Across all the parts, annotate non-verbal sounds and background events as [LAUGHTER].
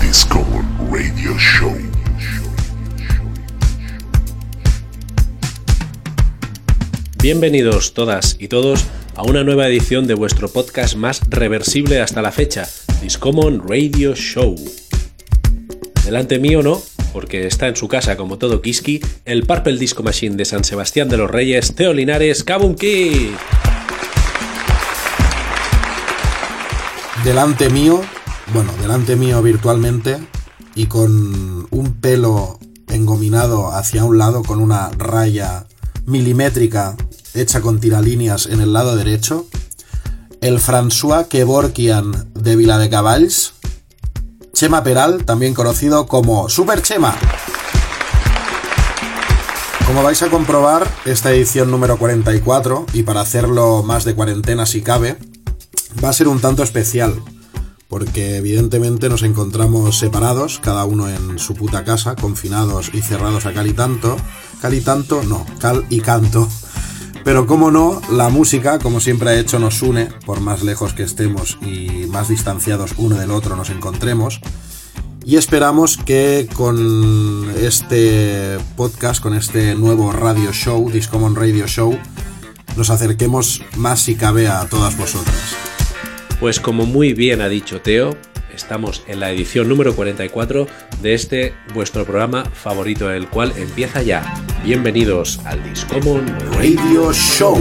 Discommon Radio Show. Bienvenidos todas y todos a una nueva edición de vuestro podcast más reversible hasta la fecha, Discommon Radio Show. Delante mío no, porque está en su casa como todo Kiski, el Purple Disco Machine de San Sebastián de los Reyes, Teo Linares, Kabum delante mío, bueno, delante mío virtualmente y con un pelo engominado hacia un lado con una raya milimétrica hecha con tiralíneas en el lado derecho, el François Kevorkian de Vila de Cavalls, Chema Peral, también conocido como Super Chema. Como vais a comprobar, esta edición número 44, y para hacerlo más de cuarentena si cabe, va a ser un tanto especial, porque evidentemente nos encontramos separados, cada uno en su puta casa, confinados y cerrados a cal y tanto. Cal y tanto, no, cal y canto. Pero como no, la música, como siempre ha hecho, nos une, por más lejos que estemos y más distanciados uno del otro nos encontremos. Y esperamos que con este podcast, con este nuevo radio show, Discommon Radio Show, nos acerquemos más si cabe a todas vosotras. Pues como muy bien ha dicho Teo, estamos en la edición número 44 de este vuestro programa favorito, el cual empieza ya. Bienvenidos al Discommon Radio Show.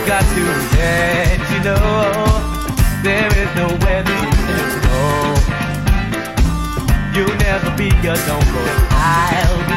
I got to let you know there is nowhere can go. You'll never be alone, but I'll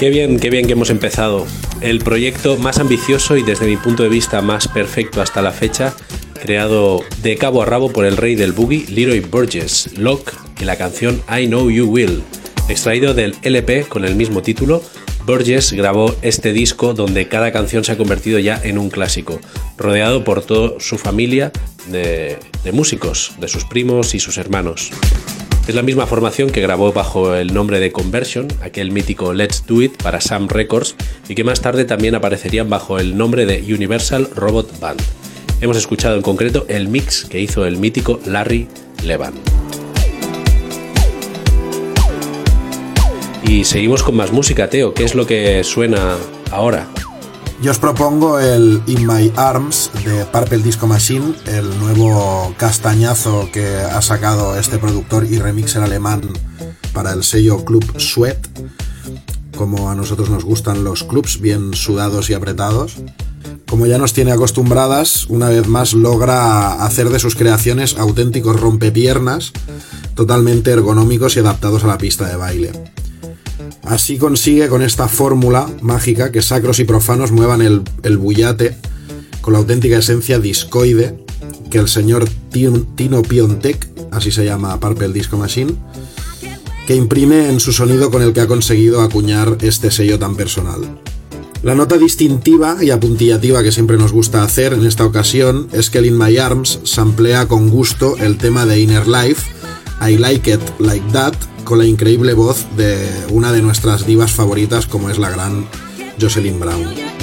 Qué bien, qué bien que hemos empezado. El proyecto más ambicioso y desde mi punto de vista más perfecto hasta la fecha, creado de cabo a rabo por el rey del boogie, Leroy Burgess, Locke, y la canción I Know You Will. Extraído del LP con el mismo título, Burgess grabó este disco donde cada canción se ha convertido ya en un clásico, rodeado por toda su familia de músicos, de sus primos y sus hermanos. Es la misma formación que grabó bajo el nombre de Conversion, aquel mítico Let's Do It para Sam Records, y que más tarde también aparecerían bajo el nombre de Universal Robot Band. Hemos escuchado en concreto el mix que hizo el mítico Larry Levan. Y seguimos con más música, Teo. ¿Qué es lo que suena ahora? Yo os propongo el In My Arms de Purple Disco Machine, el nuevo castañazo que ha sacado este productor y remixer alemán para el sello Club Sweat, como a nosotros nos gustan los clubs bien sudados y apretados. Como ya nos tiene acostumbradas, una vez más logra hacer de sus creaciones auténticos rompepiernas, totalmente ergonómicos y adaptados a la pista de baile. Así consigue con esta fórmula mágica que sacros y profanos muevan el, el bullate con la auténtica esencia discoide que el señor Tino Piontek, así se llama Purple Disco Machine, que imprime en su sonido con el que ha conseguido acuñar este sello tan personal. La nota distintiva y apuntillativa que siempre nos gusta hacer en esta ocasión es que el In My Arms samplea con gusto el tema de Inner Life, I Like It Like That, con la increíble voz de una de nuestras divas favoritas como es la gran Jocelyn Brown.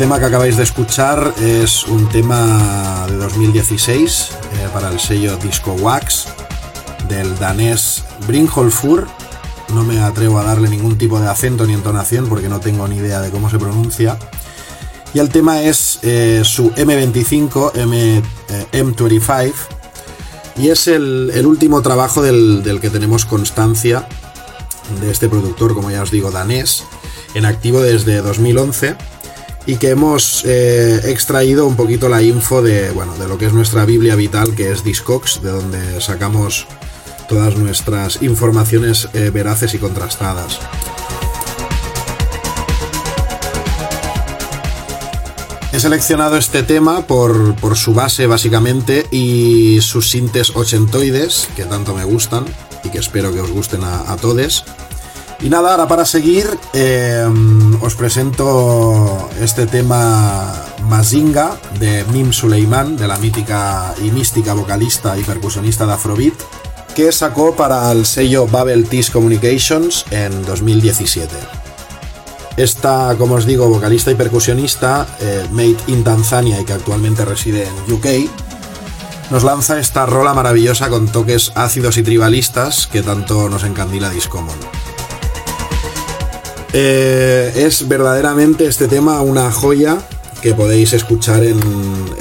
Tema que acabáis de escuchar es un tema de 2016 eh, para el sello Disco Wax del danés Brynjolfur. No me atrevo a darle ningún tipo de acento ni entonación porque no tengo ni idea de cómo se pronuncia. Y el tema es eh, su M25, M, eh, M25, y es el, el último trabajo del, del que tenemos constancia de este productor, como ya os digo, danés, en activo desde 2011 y que hemos eh, extraído un poquito la info de, bueno, de lo que es nuestra Biblia vital, que es Discogs, de donde sacamos todas nuestras informaciones eh, veraces y contrastadas. He seleccionado este tema por, por su base básicamente y sus sintes ochentoides, que tanto me gustan y que espero que os gusten a, a todos. Y nada, ahora para seguir eh, os presento este tema Mazinga de Mim Suleiman, de la mítica y mística vocalista y percusionista de Afrobeat, que sacó para el sello Babel Tees Communications en 2017. Esta, como os digo, vocalista y percusionista, eh, made in Tanzania y que actualmente reside en UK, nos lanza esta rola maravillosa con toques ácidos y tribalistas que tanto nos encandila Discommon. Eh, es verdaderamente este tema una joya que podéis escuchar en,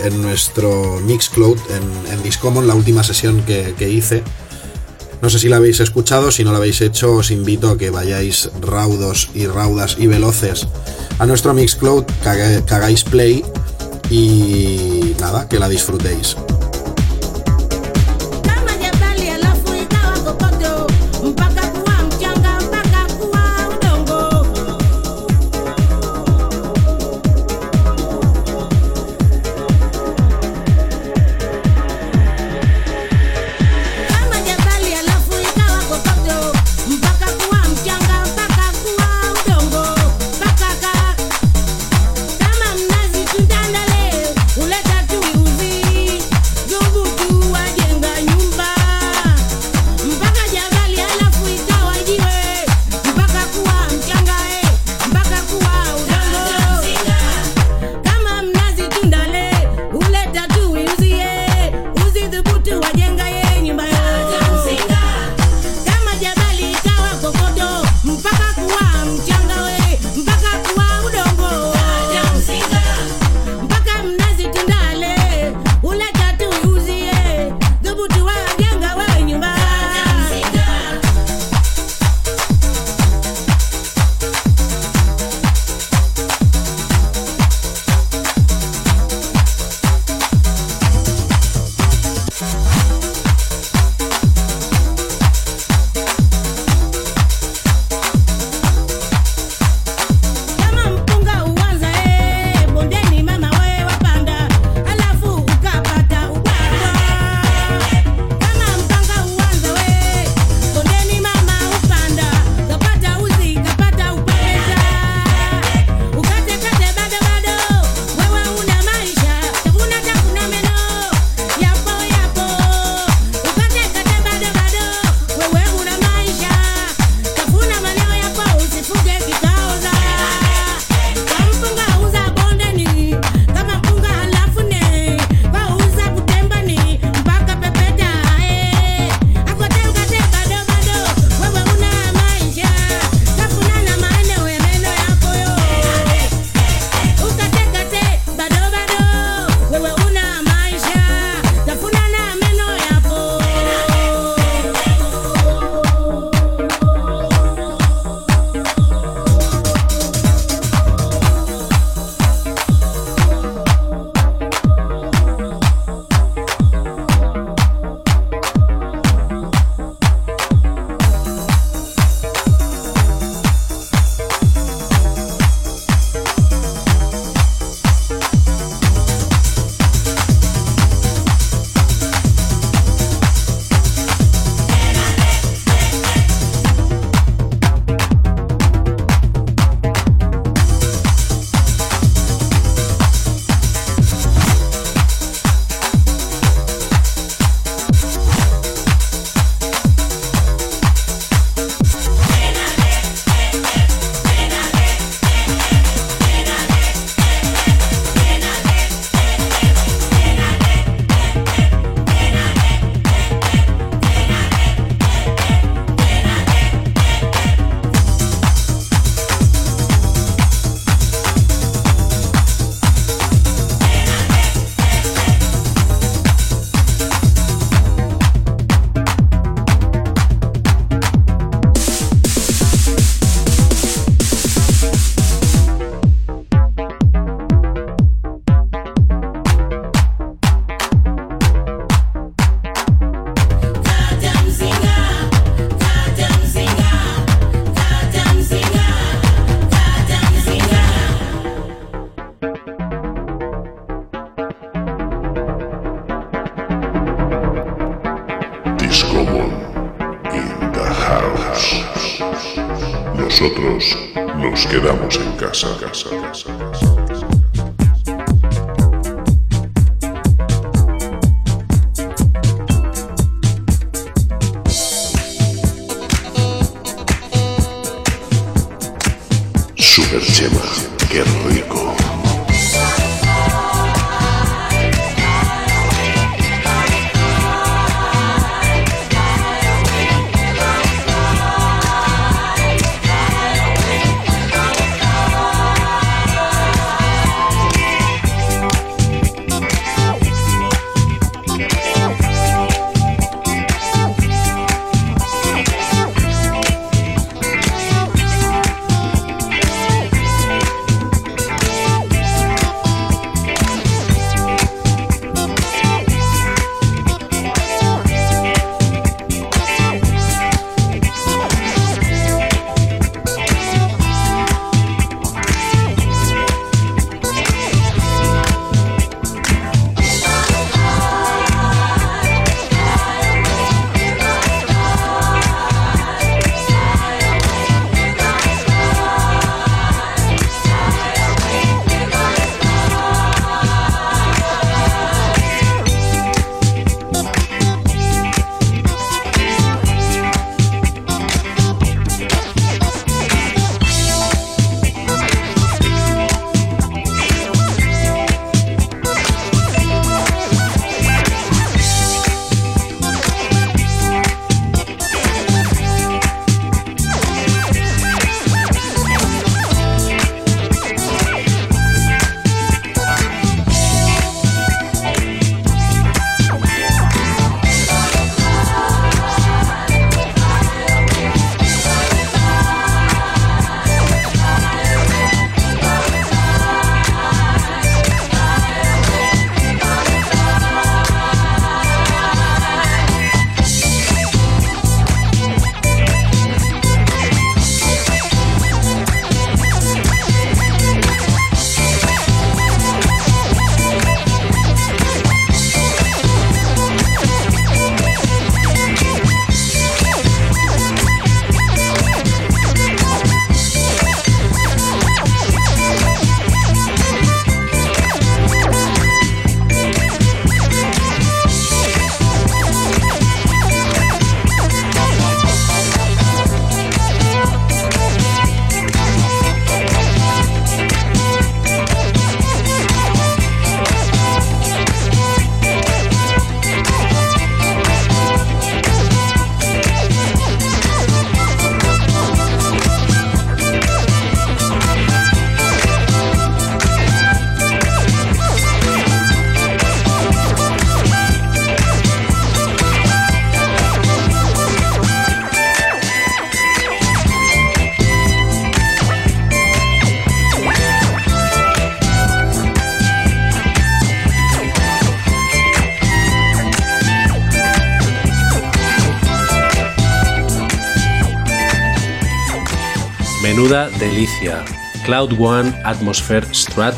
en nuestro Mixcloud, en, en Discommon, la última sesión que, que, hice. No sé si la habéis escuchado, si no la habéis hecho, os invito a que vayáis raudos y raudas y veloces a nuestro Mixcloud, que, hagáis play y nada, que la disfrutéis. Cloud One Atmosphere Strat,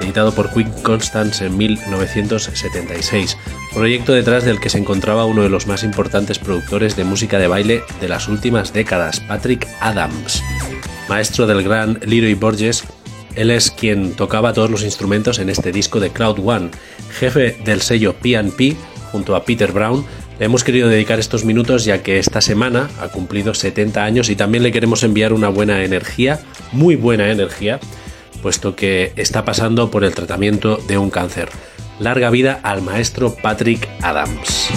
editado por Quick Constance en 1976, proyecto detrás del que se encontraba uno de los más importantes productores de música de baile de las últimas décadas, Patrick Adams. Maestro del gran Leroy Borges, él es quien tocaba todos los instrumentos en este disco de Cloud One, jefe del sello P&P junto a Peter Brown, le hemos querido dedicar estos minutos ya que esta semana ha cumplido 70 años y también le queremos enviar una buena energía, muy buena energía, puesto que está pasando por el tratamiento de un cáncer. Larga vida al maestro Patrick Adams.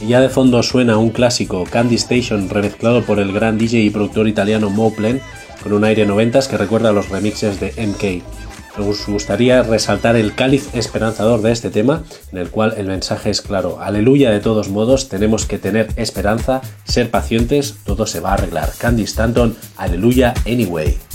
Y ya de fondo suena un clásico, Candy Station, remezclado por el gran DJ y productor italiano Moplen, con un aire noventas que recuerda a los remixes de MK. Nos gustaría resaltar el cáliz esperanzador de este tema, en el cual el mensaje es claro. Aleluya de todos modos, tenemos que tener esperanza, ser pacientes, todo se va a arreglar. Candy Stanton, aleluya anyway.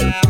around.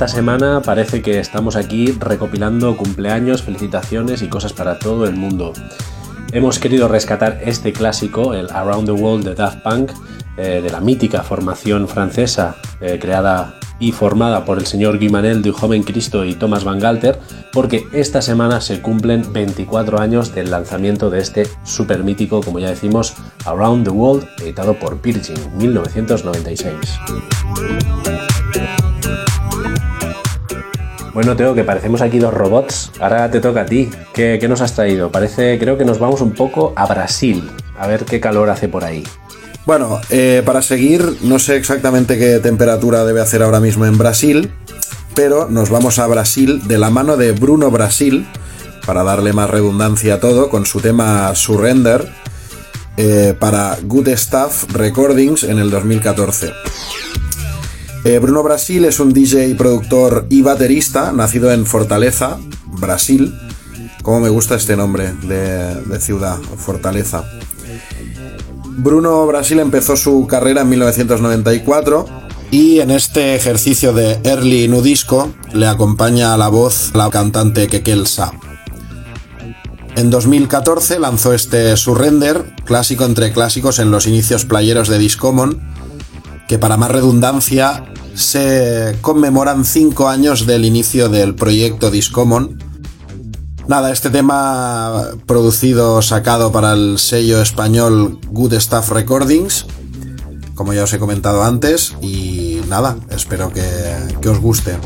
Esta semana parece que estamos aquí recopilando cumpleaños, felicitaciones y cosas para todo el mundo. Hemos querido rescatar este clásico, el Around the World de Daft Punk, eh, de la mítica formación francesa eh, creada y formada por el señor Guy Manel, de Joven Cristo y Thomas Van Galter, porque esta semana se cumplen 24 años del lanzamiento de este super mítico, como ya decimos, Around the World, editado por Virgin, 1996. Bueno, Teo, que parecemos aquí dos robots. Ahora te toca a ti. ¿Qué, nos has traído? Parece, creo que nos vamos un poco a Brasil. A ver qué calor hace por ahí. Bueno, eh, para seguir, no sé exactamente qué temperatura debe hacer ahora mismo en Brasil, pero nos vamos a Brasil de la mano de Bruno Brasil, para darle más redundancia a todo, con su tema Surrender, eh, para Good Stuff Recordings en el 2014. Eh, Bruno Brasil es un DJ, productor y baterista, nacido en Fortaleza, Brasil. Como me gusta este nombre de, ciudad, Fortaleza. Bruno Brasil empezó su carrera en 1994 y en este ejercicio de early nudisco le acompaña a la voz la cantante Kekel Sa. En 2014 lanzó este Surrender, clásico entre clásicos en los inicios playeros de Discommon, que para más redundancia se conmemoran 5 años del inicio del proyecto Discommon. Nada, este tema producido, sacado para el sello español Good Stuff Recordings, como ya os he comentado antes, y nada, espero que, que os guste.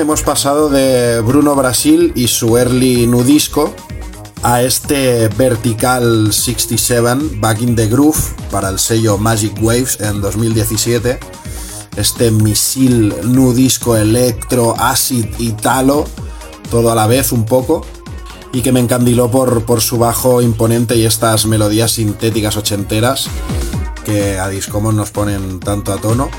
Hemos pasado de Bruno Brasil y su early nudisco a este Vertical 67 Back in the Groove para el sello Magic Waves en 2017. Este misil nudisco electro, acid y talo, todo a la vez un poco, y que me encandiló por, por su bajo imponente y estas melodías sintéticas ochenteras que a Discommon nos ponen tanto a tono.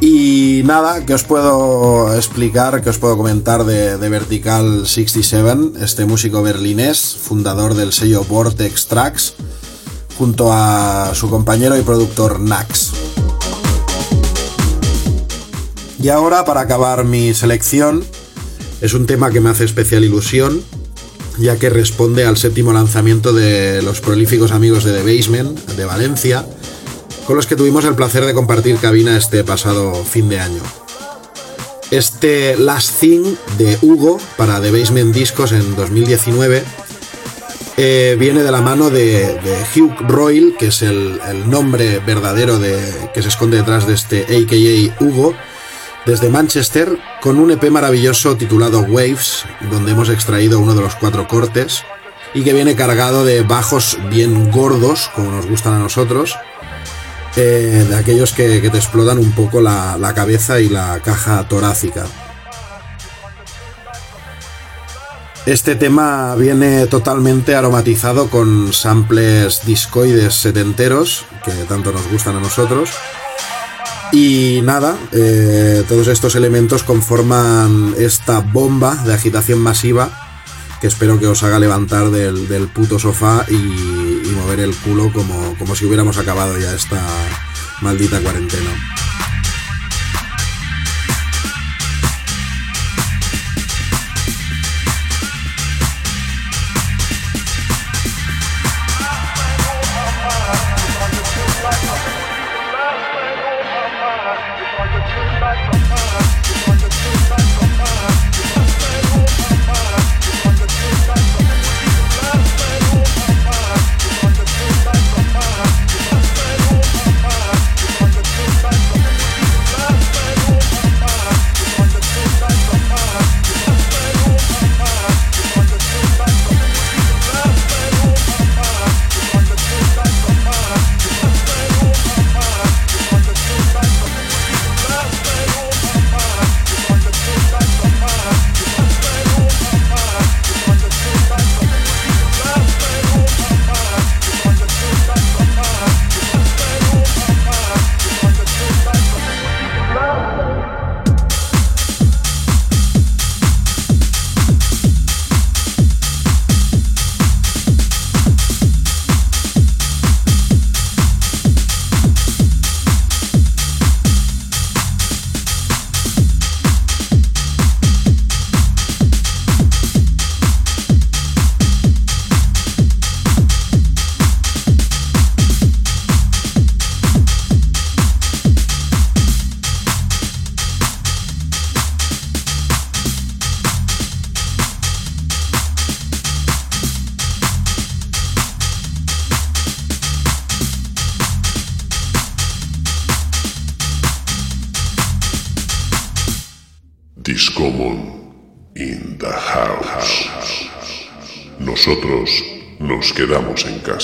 Y nada, que os puedo explicar, que os puedo comentar de, de, Vertical 67, este músico berlinés, fundador del sello Vortex Tracks, junto a su compañero y productor Nax. Y ahora, para acabar mi selección, es un tema que me hace especial ilusión, ya que responde al séptimo lanzamiento de los prolíficos amigos de The Basement, de Valencia, con los que tuvimos el placer de compartir cabina este pasado fin de año. Este Last Thing de Hugo para The Basement Discos en 2019 eh, viene de la mano de, Hugh Royal, que es el, el, nombre verdadero de, que se esconde detrás de este AKA Hugo, desde Manchester, con un EP maravilloso titulado Waves, donde hemos extraído uno de los cuatro cortes, y que viene cargado de bajos bien gordos, como nos gustan a nosotros, eh, de aquellos que, te explotan un poco la, la cabeza y la caja torácica. Este tema viene totalmente aromatizado con samples discoides setenteros, que tanto nos gustan a nosotros. Y nada, eh, todos estos elementos conforman esta bomba de agitación masiva que espero que os haga levantar del, del puto sofá y, y, mover el culo como, como si hubiéramos acabado ya esta maldita cuarentena.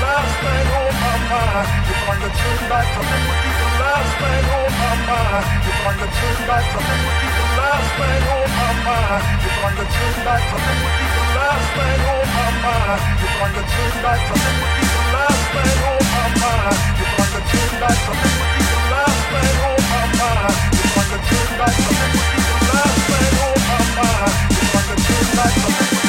last thing on my mind. If I could turn back, I think would be the last thing on my mind. If I could turn back, I think would be the last thing on my mind. If I could turn back, I think would be the last thing on my mind. If I could turn back, I think would be the last thing on my mind. If I could turn back, I think would be the last thing on my mind. If I could turn back, I think would be the last thing on my mind. If I could turn back, I think would be the last thing on my mind.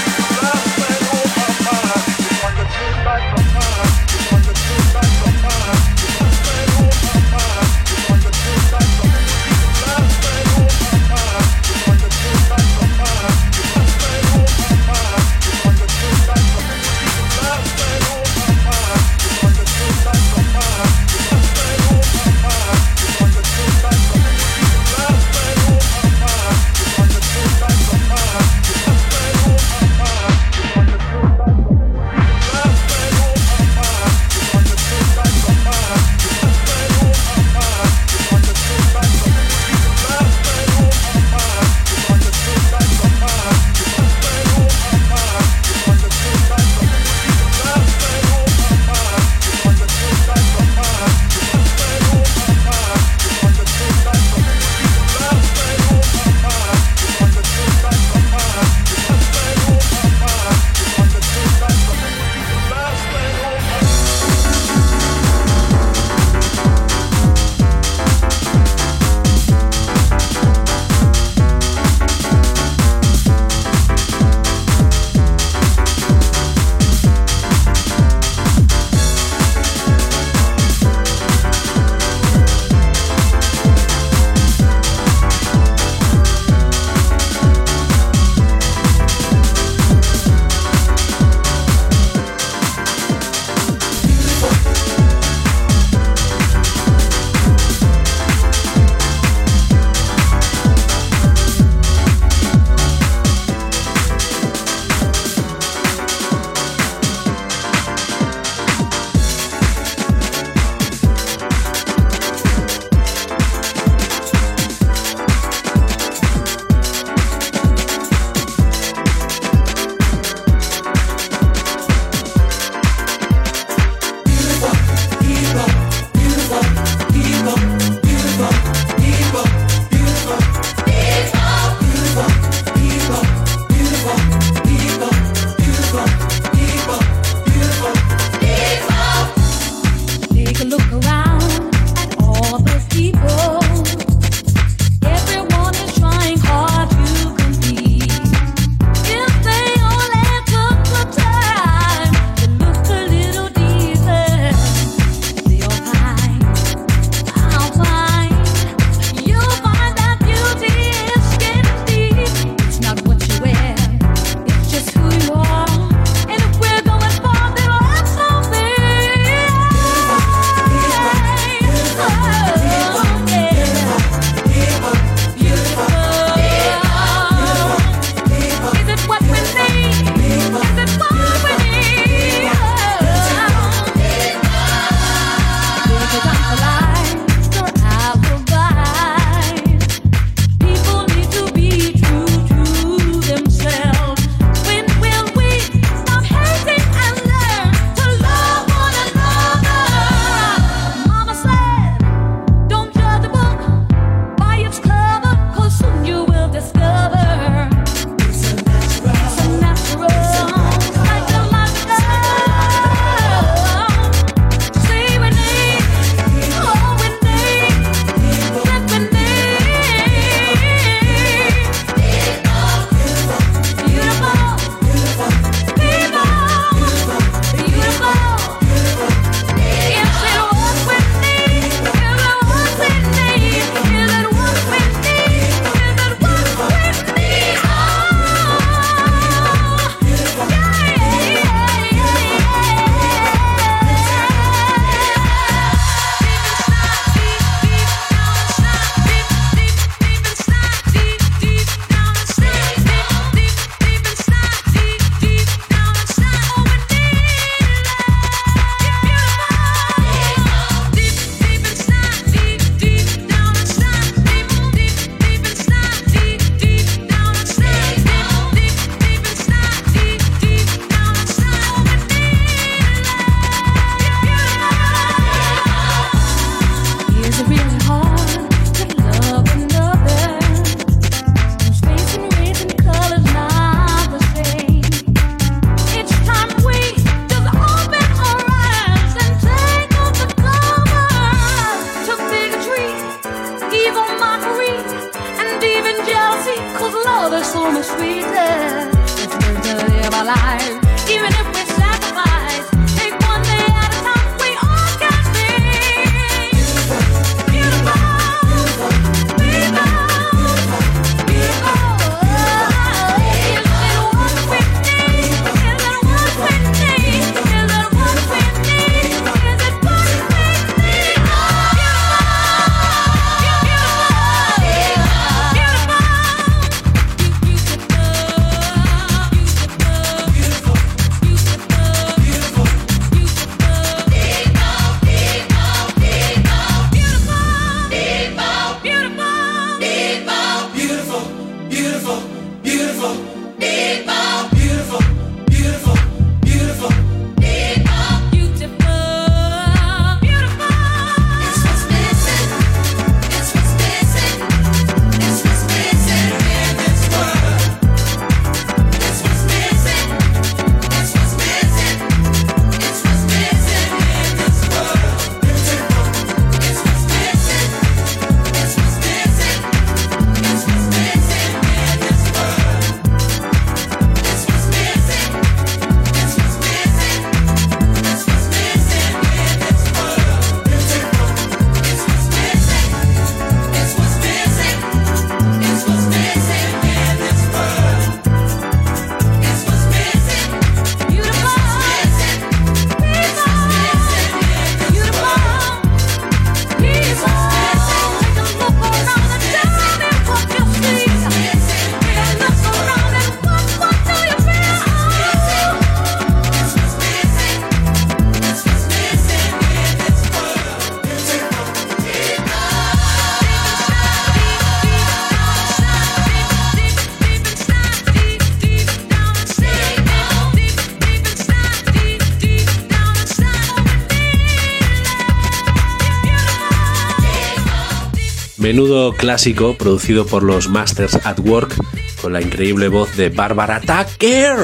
Menudo clásico producido por los Masters at Work con la increíble voz de Barbara Tucker.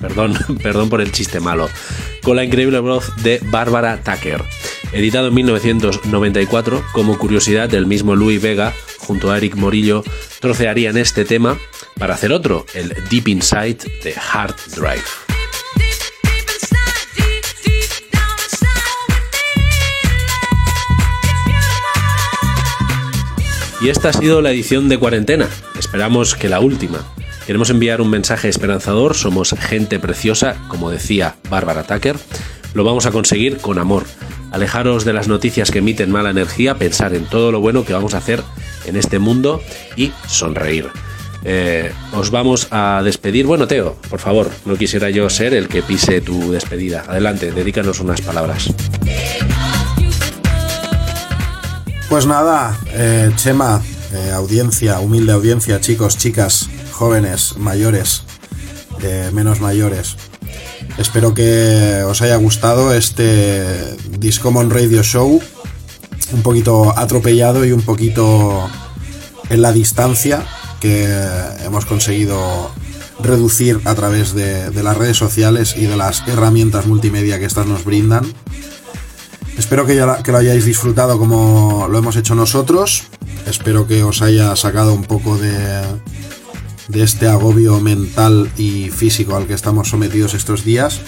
Perdón, [LAUGHS] perdón por el chiste malo. Con la increíble voz de Barbara Tucker. Editado en 1994, como curiosidad del mismo Louis Vega, junto a Eric Morillo, trocearían este tema para hacer otro, el Deep Inside de Hard Drive. Y esta ha sido la edición de cuarentena. Esperamos que la última. Queremos enviar un mensaje esperanzador. Somos gente preciosa, como decía Bárbara Tucker. Lo vamos a conseguir con amor. Alejaros de las noticias que emiten mala energía, pensar en todo lo bueno que vamos a hacer en este mundo y sonreír. Eh, os vamos a despedir. Bueno, Teo, por favor, no quisiera yo ser el que pise tu despedida. Adelante, dedícanos unas palabras. Pues nada, eh, Chema, eh, audiencia, humilde audiencia, chicos, chicas, jóvenes, mayores, eh, menos mayores. Espero que os haya gustado este Discommon Radio Show, un poquito atropellado y un poquito en la distancia que hemos conseguido reducir a través de, de las redes sociales y de las herramientas multimedia que estas nos brindan. Espero que, ya, que lo hayáis disfrutado como lo hemos hecho nosotros. Espero que os haya sacado un poco de, de este agobio mental y físico al que estamos sometidos estos días.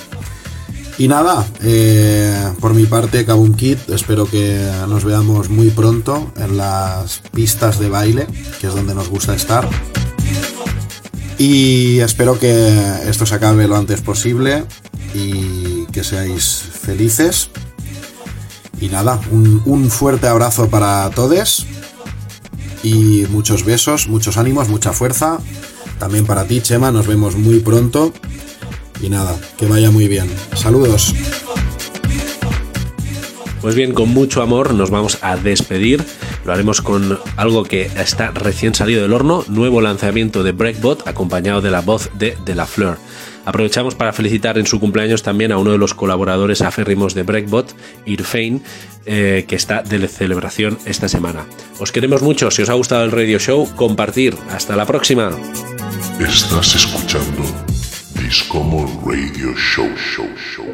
Y nada, eh, por mi parte, Kabum Kid, espero que nos veamos muy pronto en las pistas de baile, que es donde nos gusta estar. Y espero que esto se acabe lo antes posible y que seáis felices. Y nada, un, un fuerte abrazo para todos y muchos besos, muchos ánimos, mucha fuerza. También para ti, Chema, nos vemos muy pronto. Y nada, que vaya muy bien. Saludos. Pues bien, con mucho amor nos vamos a despedir. Lo haremos con algo que está recién salido del horno, nuevo lanzamiento de Breakbot, acompañado de la voz de De La Fleur. Aprovechamos para felicitar en su cumpleaños también a uno de los colaboradores aférrimos de Breakbot, Irfane, eh, que está de celebración esta semana. Os queremos mucho, si os ha gustado el radio show, compartir. Hasta la próxima. Estás escuchando Discommon Radio Show, show, show,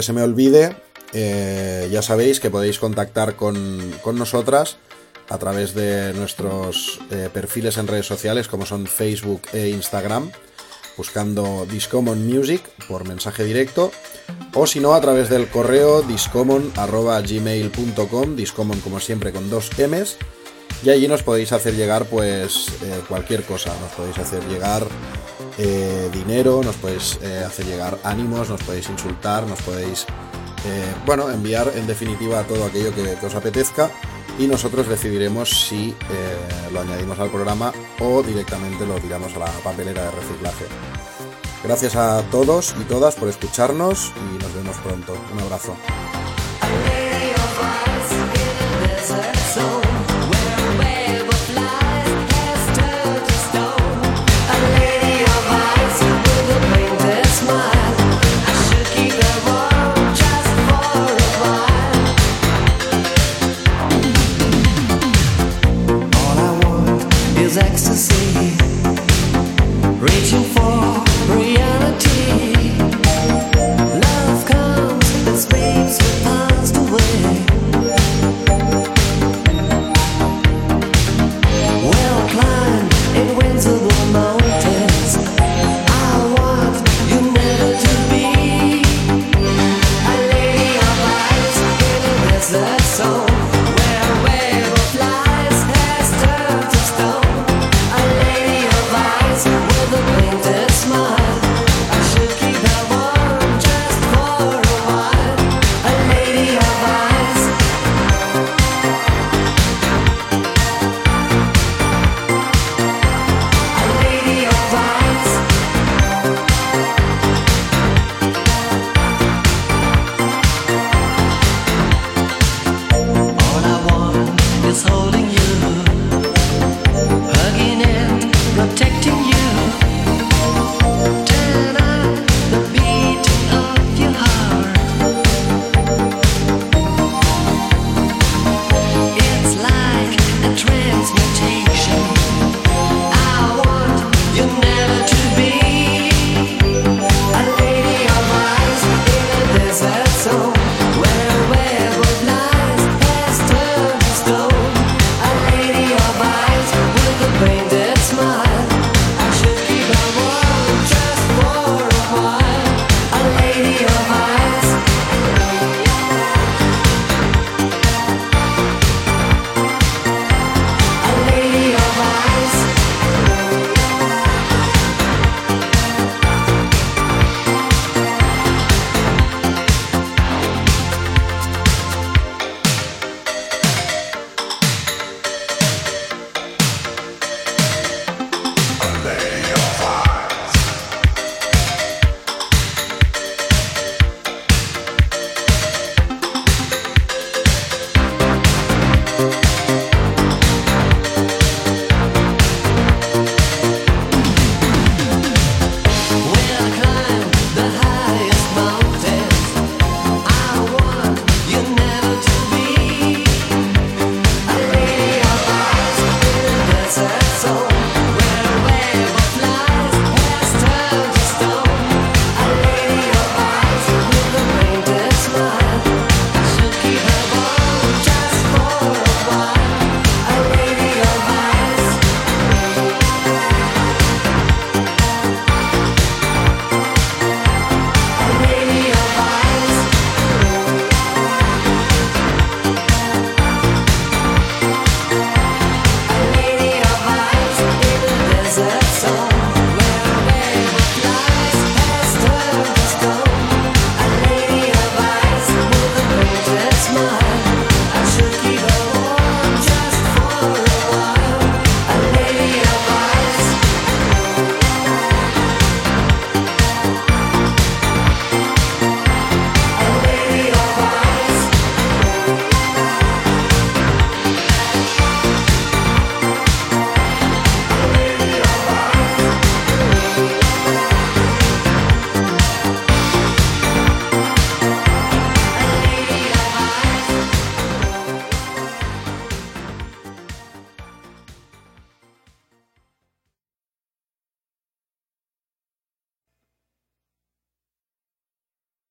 que se me olvide, eh, ya sabéis que podéis contactar con, con nosotras a través de nuestros eh, perfiles en redes sociales como son Facebook e Instagram, buscando Discommon Music por mensaje directo, o si no a través del correo discommon.gmail.com, discommon como siempre con dos M's, y allí nos podéis hacer llegar pues eh, cualquier cosa, nos podéis hacer llegar eh, dinero, nos podéis eh, hacer llegar ánimos, nos podéis insultar, nos podéis, eh, bueno, enviar en definitiva todo aquello que, que os apetezca y nosotros decidiremos si lo añadimos al programa o directamente lo tiramos a la papelera de reciclaje. Gracias a todos y todas por escucharnos y nos vemos pronto. Un abrazo.